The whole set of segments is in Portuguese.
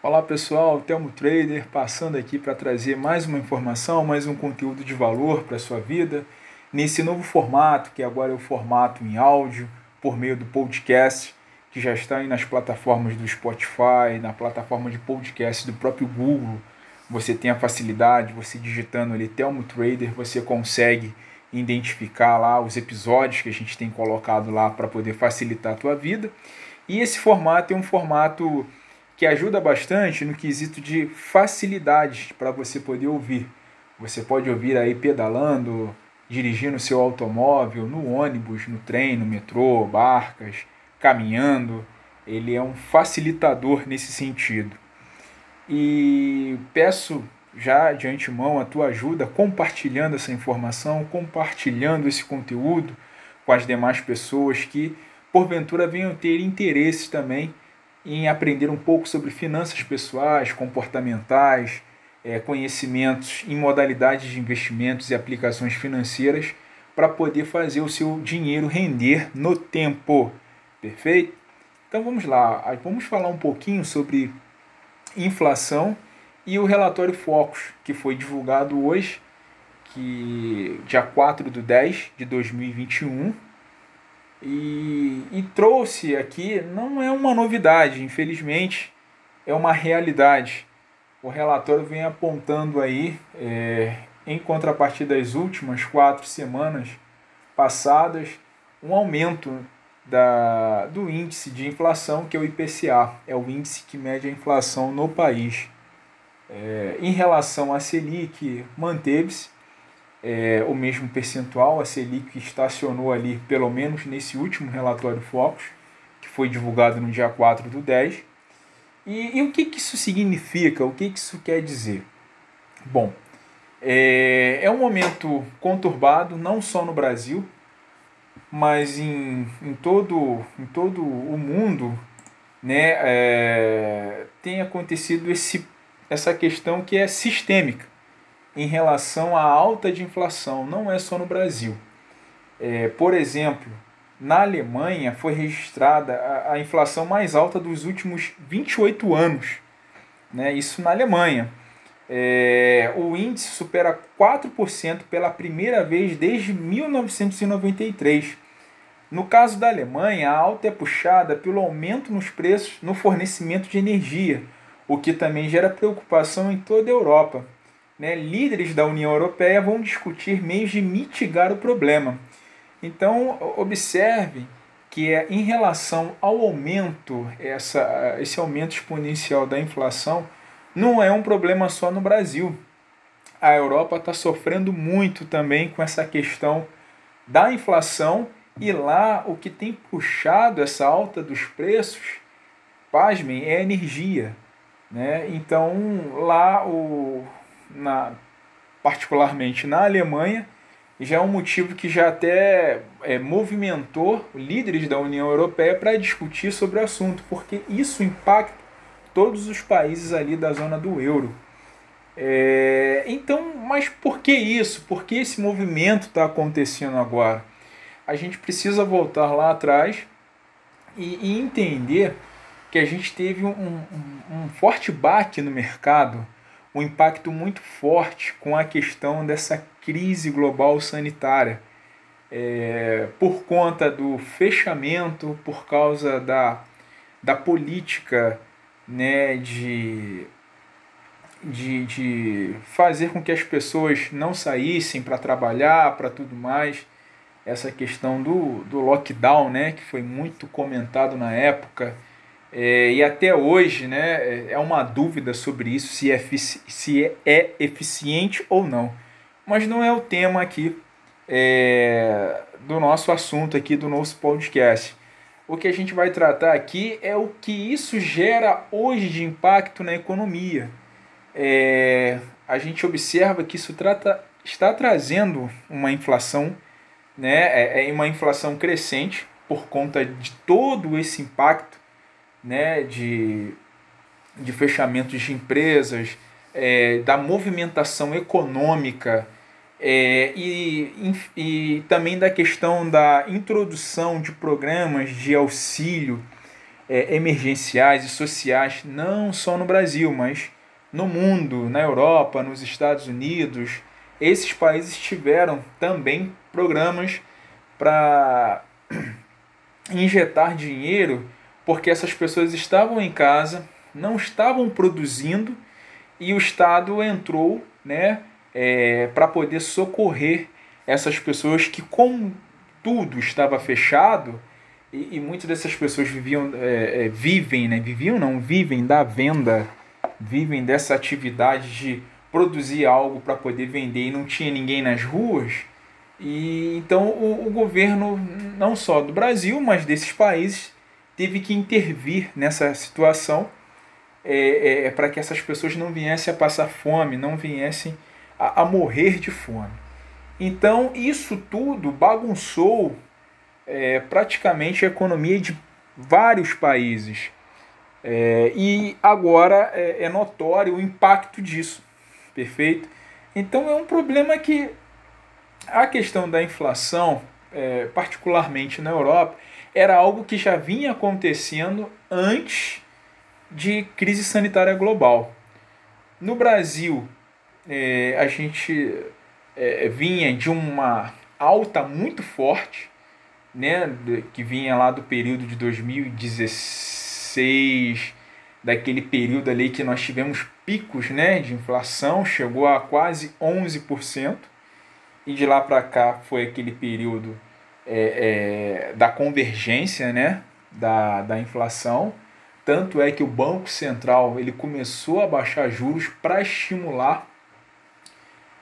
Olá pessoal, Telmo Trader passando aqui para trazer mais uma informação, mais um conteúdo de valor para a sua vida, nesse novo formato, que agora é o formato em áudio, por meio do podcast, que já está aí nas plataformas do Spotify, na plataforma de podcast do próprio Google. Você tem a facilidade, você digitando ali Telmo Trader, você consegue identificar lá os episódios que a gente tem colocado lá para poder facilitar a tua vida. E esse formato é um formato que ajuda bastante no quesito de facilidade para você poder ouvir. Você pode ouvir aí pedalando, dirigindo seu automóvel, no ônibus, no trem, no metrô, barcas, caminhando. Ele é um facilitador nesse sentido. E peço já de antemão a tua ajuda compartilhando essa informação, compartilhando esse conteúdo com as demais pessoas que porventura venham ter interesse também em aprender um pouco sobre finanças pessoais, comportamentais, é, conhecimentos em modalidades de investimentos e aplicações financeiras para poder fazer o seu dinheiro render no tempo. Perfeito? Então vamos lá, vamos falar um pouquinho sobre inflação e o relatório Focus, que foi divulgado hoje, que dia 4 de 10 de 2021 e, e trouxe aqui, não é uma novidade, infelizmente, é uma realidade. O relatório vem apontando aí, é, em contrapartida das últimas quatro semanas passadas, um aumento da, do índice de inflação, que é o IPCA, é o índice que mede a inflação no país. É, em relação à Selic, manteve-se é, o mesmo percentual, a Selic estacionou ali, pelo menos nesse último relatório Focus, que foi divulgado no dia 4 do 10. E, e o que, que isso significa? O que, que isso quer dizer? Bom, é, é um momento conturbado, não só no Brasil, mas em, em, todo, em todo o mundo né, é, tem acontecido esse, essa questão que é sistêmica em relação à alta de inflação, não é só no Brasil. É, por exemplo, na Alemanha foi registrada a, a, inflação mais alta dos últimos 28 anos. Né? Isso na Alemanha. É, o índice supera 4% pela primeira vez desde 1993. No caso da Alemanha, a alta é puxada pelo aumento nos preços no fornecimento de energia, o que também gera preocupação em toda a Europa né, líderes da União Europeia vão discutir meios de mitigar o problema. Então, observe que é em relação ao aumento, essa, esse aumento exponencial da inflação, não é um problema só no Brasil. A Europa está sofrendo muito também com essa questão da inflação e lá o que tem puxado essa alta dos preços, pasmem, é energia. Né? Então lá o, na, particularmente na Alemanha, já é um motivo que já até é, movimentou líderes da União Europeia para discutir sobre o assunto, porque isso impacta todos os países ali da zona do euro. É, então, mas por que isso? Por que esse movimento está acontecendo agora? A gente precisa voltar lá atrás e, e entender que a gente teve um, um, um forte baque no mercado um impacto muito forte com a questão dessa crise global sanitária. É, por conta do fechamento, por causa da, da política né, de, de, de fazer com que as pessoas não saíssem para trabalhar, para tudo mais. Essa questão do, do lockdown, né, que foi muito comentado na época, é, e até hoje né, é, é uma dúvida sobre isso, se é, se é eficiente ou não. Mas não é o tema aqui é, do nosso assunto aqui do nosso podcast. O que a gente vai tratar aqui é o que isso gera hoje de impacto na economia. É, a gente observa que isso trata, está trazendo uma inflação, né, é, é uma inflação crescente por conta de todo esse impacto né, de, de fechamentos de empresas, é, da movimentação econômica é, e, e também da questão da introdução de programas de auxílio é, emergenciais e sociais, não só no Brasil, mas no mundo, na Europa, nos Estados Unidos. Esses países tiveram também programas para injetar dinheiro porque essas pessoas estavam em casa, não estavam produzindo e o Estado entrou né, é, para poder socorrer essas pessoas que, como tudo estava fechado, e, e muitas dessas pessoas viviam, é, é, vivem, né, viviam não, vivem da venda, vivem dessa atividade de produzir algo para poder vender e não tinha ninguém nas ruas. E então o, o governo, não só do Brasil, mas desses países, teve que intervir nessa situação é, é, para que essas pessoas não viessem a passar fome, não viessem a, a morrer de fome. Então, isso tudo bagunçou é, praticamente a economia de vários países. É, e agora é, é, notório o impacto disso, perfeito? Então é um problema que a questão da inflação, é, particularmente na Europa, era algo que já vinha acontecendo antes de crise sanitária global. No Brasil, é, a gente é, vinha de uma alta muito forte, né, que vinha lá do período de 2016, daquele período ali que nós tivemos picos né, de inflação, chegou a quase 11%, e de lá para cá foi aquele período é, é, da convergência né, da, da inflação. Tanto é que o Banco Central ele começou a baixar juros para estimular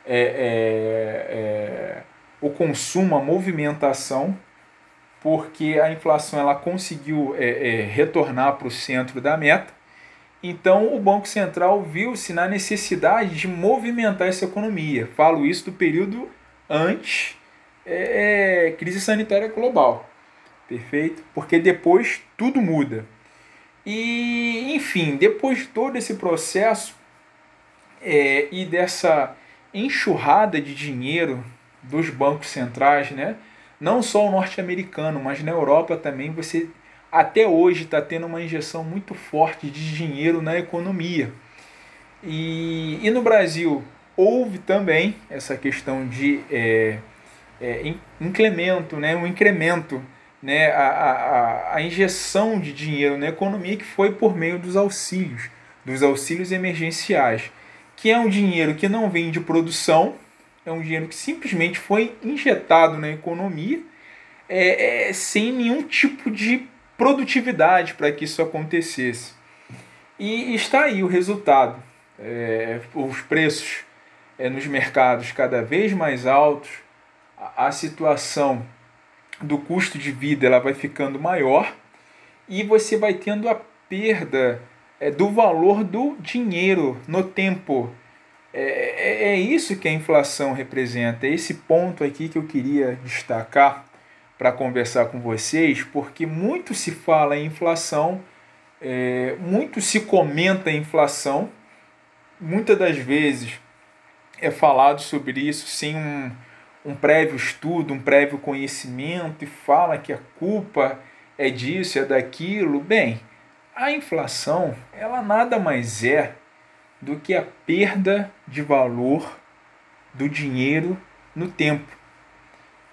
é, é, é, o consumo, a movimentação, porque a inflação ela conseguiu é, retornar para o centro da meta. Então o Banco Central viu-se na necessidade de movimentar essa economia. Falo isso do período antes é, é, crise sanitária global. Perfeito? Porque depois tudo muda. E, enfim, depois de todo esse processo é, e dessa enxurrada de dinheiro dos bancos centrais, né? não só o norte-americano, mas na Europa também, você até hoje está tendo uma injeção muito forte de dinheiro na economia. E, e no Brasil houve também essa questão de é, é, incremento, né, um incremento, né, a, a, a injeção de dinheiro na economia que foi por meio dos auxílios, dos auxílios emergenciais, que é um dinheiro que não vem de produção, é um dinheiro que simplesmente foi injetado na economia é, é, sem nenhum tipo de produtividade para que isso acontecesse. E está aí o resultado. É, os preços é, nos mercados cada vez mais altos, a situação do custo de vida ela vai ficando maior e você vai tendo a perda é, do valor do dinheiro no tempo. É, é, é isso que a inflação representa, é esse ponto aqui que eu queria destacar para conversar com vocês, porque muito se fala em inflação, é, muito se comenta em inflação, muitas das vezes é falado sobre isso sem um, um prévio estudo, um prévio conhecimento e fala que a culpa é disso, é daquilo. Bem, a inflação, ela nada mais é do que a perda de valor do dinheiro no tempo.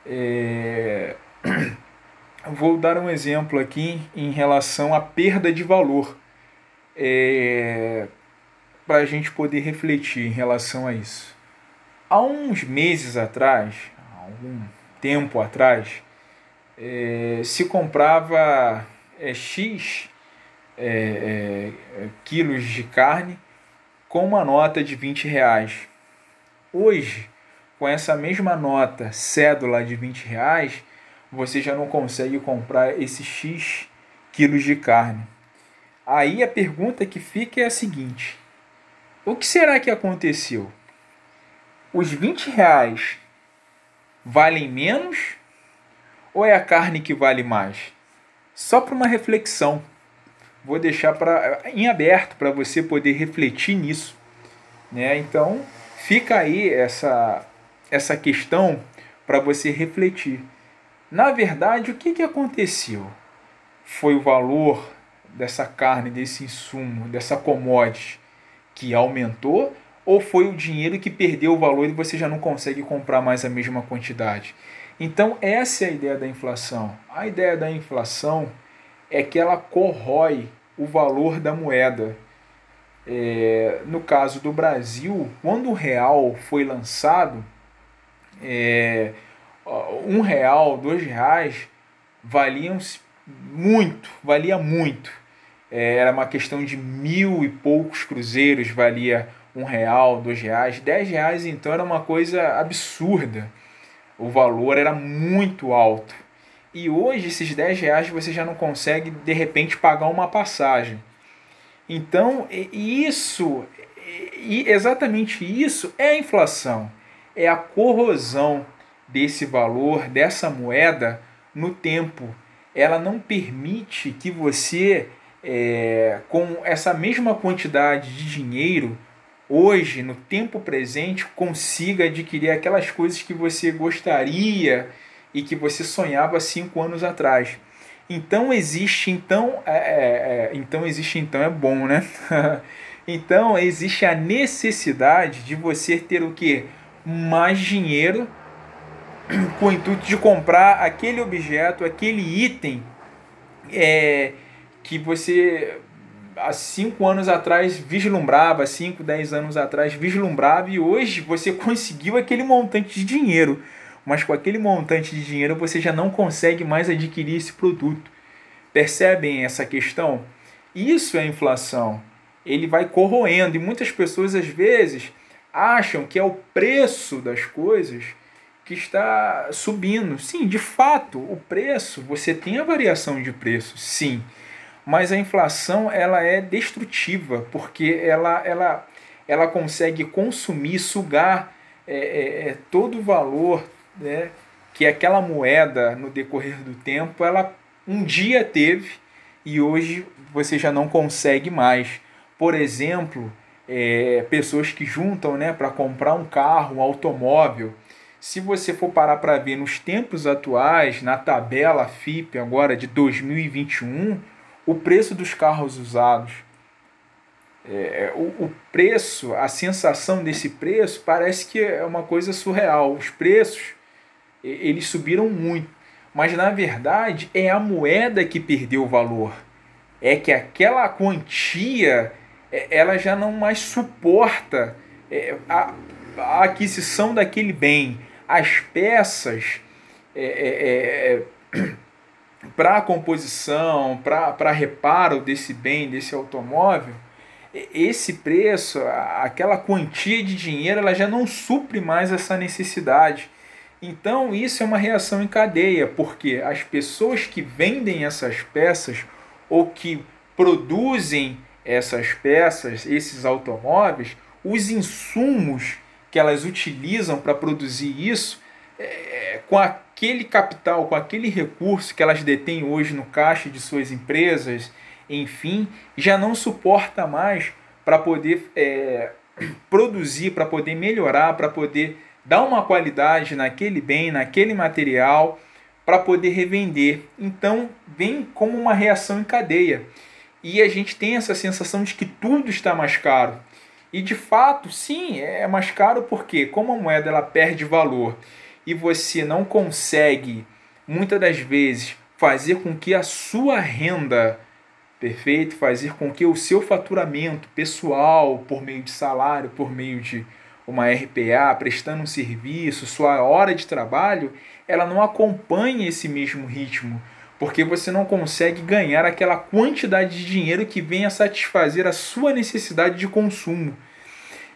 É... Vou dar um exemplo aqui em relação à perda de valor, é... para a gente poder refletir em relação a isso. Há uns meses atrás, algum tempo atrás, é, se comprava é, X é, é, quilos de carne com uma nota de 20 reais. Hoje, com essa mesma nota, cédula de 20 reais, você já não consegue comprar esses X quilos de carne. Aí a pergunta que fica é a seguinte: o que será que aconteceu? Os 20 reais valem menos ou é a carne que vale mais? Só para uma reflexão. Vou deixar pra, em aberto para você poder refletir nisso. Né? Então, fica aí essa, essa questão para você refletir. Na verdade, o que, que aconteceu? Foi o valor dessa carne, desse insumo, dessa commodity que aumentou? Ou foi o dinheiro que perdeu o valor e você já não consegue comprar mais a mesma quantidade? Então, essa é a ideia da inflação. A ideia da inflação é que ela corrói o valor da moeda. É, no caso do Brasil, quando o real foi lançado, é, um real, dois reais valiam muito, valia muito. É, era uma questão de mil e poucos cruzeiros, valia um real, dois reais, dez reais então era uma coisa absurda. O valor era muito alto. E hoje esses 10 reais você já não consegue de repente pagar uma passagem. Então isso, e exatamente isso é a inflação, é a corrosão desse valor, dessa moeda no tempo. Ela não permite que você, é, com essa mesma quantidade de dinheiro, hoje, no tempo presente, consiga adquirir aquelas coisas que você gostaria e que você sonhava cinco anos atrás. Então existe então é, é, é então existe então é bom, né? então existe a necessidade de você ter o que mais dinheiro com o intuito de comprar aquele objeto, aquele item é, que você há cinco anos atrás vislumbrava, cinco, dez anos atrás vislumbrava e hoje você conseguiu aquele montante de dinheiro, mas com aquele montante de dinheiro você já não consegue mais adquirir esse produto. Percebem essa questão? Isso é inflação. Ele vai corroendo e muitas pessoas às vezes acham que é o preço das coisas que está subindo. Sim, de fato, o preço, você tem a variação de preço, sim mas a inflação ela é destrutiva porque ela, ela, ela consegue consumir, sugar é, é, é, todo o valor né, que aquela moeda no decorrer do tempo ela um dia teve e hoje você já não consegue mais. Por exemplo, é, pessoas que juntam né, para comprar um carro, um automóvel. Se você for parar para ver nos tempos atuais, na tabela FIP agora de 2021, o preço dos carros usados, é, é, o, o preço, a sensação desse preço parece que é uma coisa surreal. Os preços eles subiram muito, mas na verdade é a moeda que perdeu valor. É que aquela quantia é, ela já não mais suporta é, a, a aquisição daquele bem. As peças é, é para a composição, para reparo desse bem, desse automóvel, esse preço, aquela quantia de dinheiro, ela já não supre mais essa necessidade. Então, isso é uma reação em cadeia, porque as pessoas que vendem essas peças ou que produzem essas peças, esses automóveis, os insumos que elas utilizam para produzir isso, é, com a aquele capital, com aquele recurso que elas detêm hoje no caixa de suas empresas, enfim, já não suporta mais para poder é, produzir, para poder melhorar, para poder dar uma qualidade naquele bem, naquele material, para poder revender. Então, vem como uma reação em cadeia. E a gente tem essa sensação de que tudo está mais caro. E de fato, sim, é mais caro porque como a moeda ela perde valor e você não consegue, muitas das vezes, fazer com que a sua renda, perfeito, fazer com que o seu faturamento pessoal, por meio de salário, por meio de uma RPA, prestando um serviço, sua hora de trabalho, ela não acompanha esse mesmo ritmo, porque você não consegue ganhar aquela quantidade de dinheiro que venha satisfazer a sua necessidade de consumo.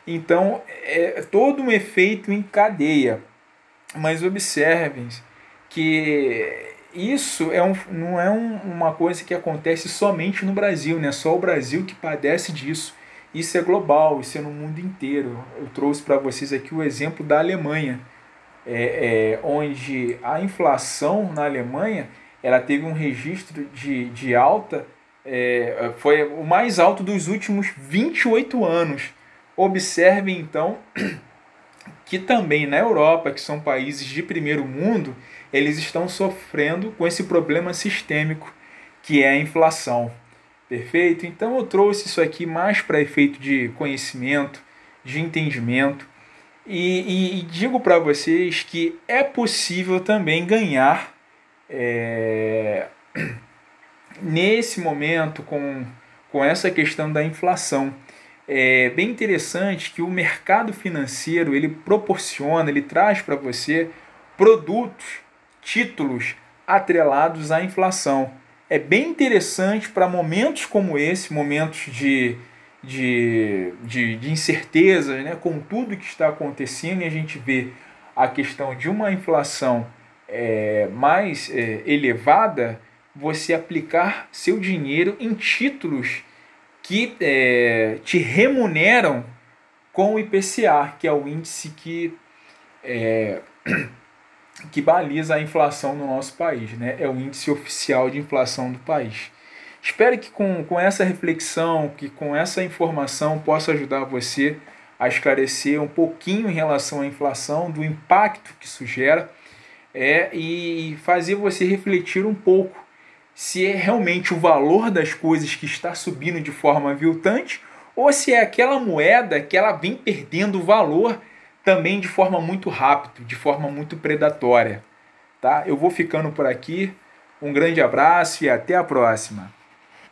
Então, é todo um efeito em cadeia. Mas observem que isso é um, não é um, uma coisa que acontece somente no Brasil, né? Só o Brasil que padece disso. Isso é global, isso é no mundo inteiro. Eu trouxe para vocês aqui o exemplo da Alemanha, é, é, onde a inflação na Alemanha ela teve um registro de, de alta, é, foi o mais alto dos últimos 28 anos. Observem então que também na Europa, que são países de primeiro mundo, eles estão sofrendo com esse problema sistêmico que é a inflação. Perfeito? Então eu trouxe isso aqui mais para efeito de conhecimento, de entendimento. E, e, e digo para vocês que é possível também ganhar é, nesse momento com, com essa questão da inflação. É bem interessante que o mercado financeiro ele proporciona, ele traz para você produtos, títulos atrelados à inflação. É bem interessante para momentos como esse, momentos de, de, de, de incertezas, né, com tudo que está acontecendo, e a gente vê a questão de uma inflação é, mais é, elevada, você aplicar seu dinheiro em títulos que é, te remuneram com o IPCA, que é o índice que, é, que baliza a inflação no nosso país, né? é o índice oficial de inflação do país. Espero que com, com essa reflexão, que com essa informação possa ajudar você a esclarecer um pouquinho em relação à inflação, do impacto que isso gera é, e fazer você refletir um pouco se é realmente o valor das coisas que está subindo de forma aviltante ou se é aquela moeda que ela vem perdendo valor também de forma muito rápida, de forma muito predatória. Tá? Eu vou ficando por aqui. Um grande abraço e até a próxima.